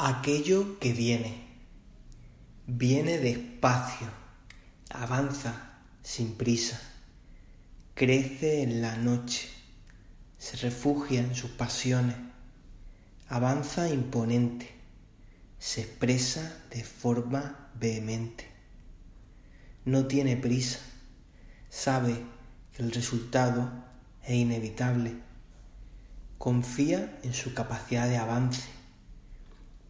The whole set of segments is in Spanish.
Aquello que viene, viene despacio, avanza sin prisa, crece en la noche, se refugia en sus pasiones, avanza imponente, se expresa de forma vehemente. No tiene prisa, sabe que el resultado es inevitable, confía en su capacidad de avance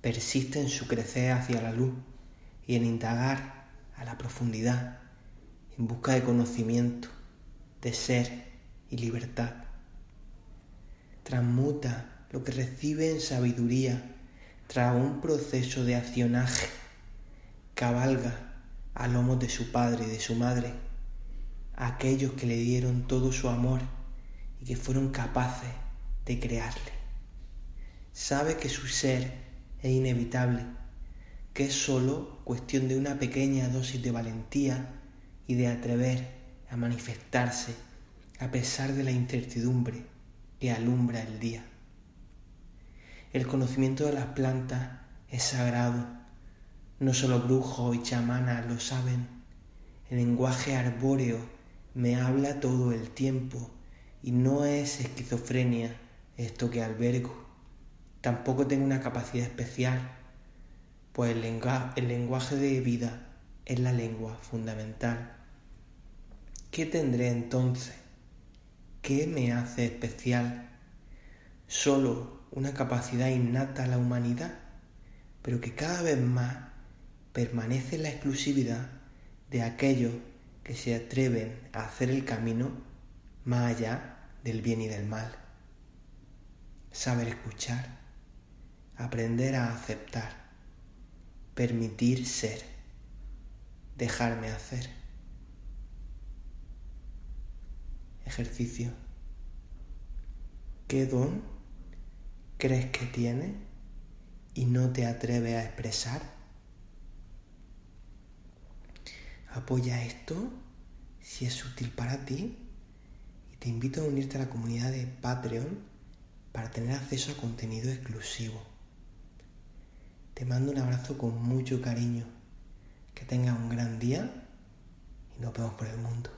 persiste en su crecer hacia la luz y en indagar a la profundidad en busca de conocimiento, de ser y libertad. Transmuta lo que recibe en sabiduría tras un proceso de accionaje. Cabalga a lomos de su padre y de su madre, aquellos que le dieron todo su amor y que fueron capaces de crearle. Sabe que su ser es inevitable, que es sólo cuestión de una pequeña dosis de valentía y de atrever a manifestarse a pesar de la incertidumbre que alumbra el día. El conocimiento de las plantas es sagrado, no solo brujos y chamanas lo saben, el lenguaje arbóreo me habla todo el tiempo y no es esquizofrenia esto que albergo. Tampoco tengo una capacidad especial, pues el, lenguaje de vida es la lengua fundamental. ¿Qué tendré entonces? ¿Qué me hace especial? Solo una capacidad innata a la humanidad, pero que cada vez más permanece en la exclusividad de aquellos que se atreven a hacer el camino más allá del bien y del mal. Saber escuchar aprender a aceptar, permitir ser, dejarme hacer. Ejercicio. ¿Qué don crees que tiene y no te atreves a expresar? Apoya esto si es útil para ti y te invito a unirte a la comunidad de Patreon para tener acceso a contenido exclusivo. Te mando un abrazo con mucho cariño. Que tengas un gran día y nos vemos por el mundo.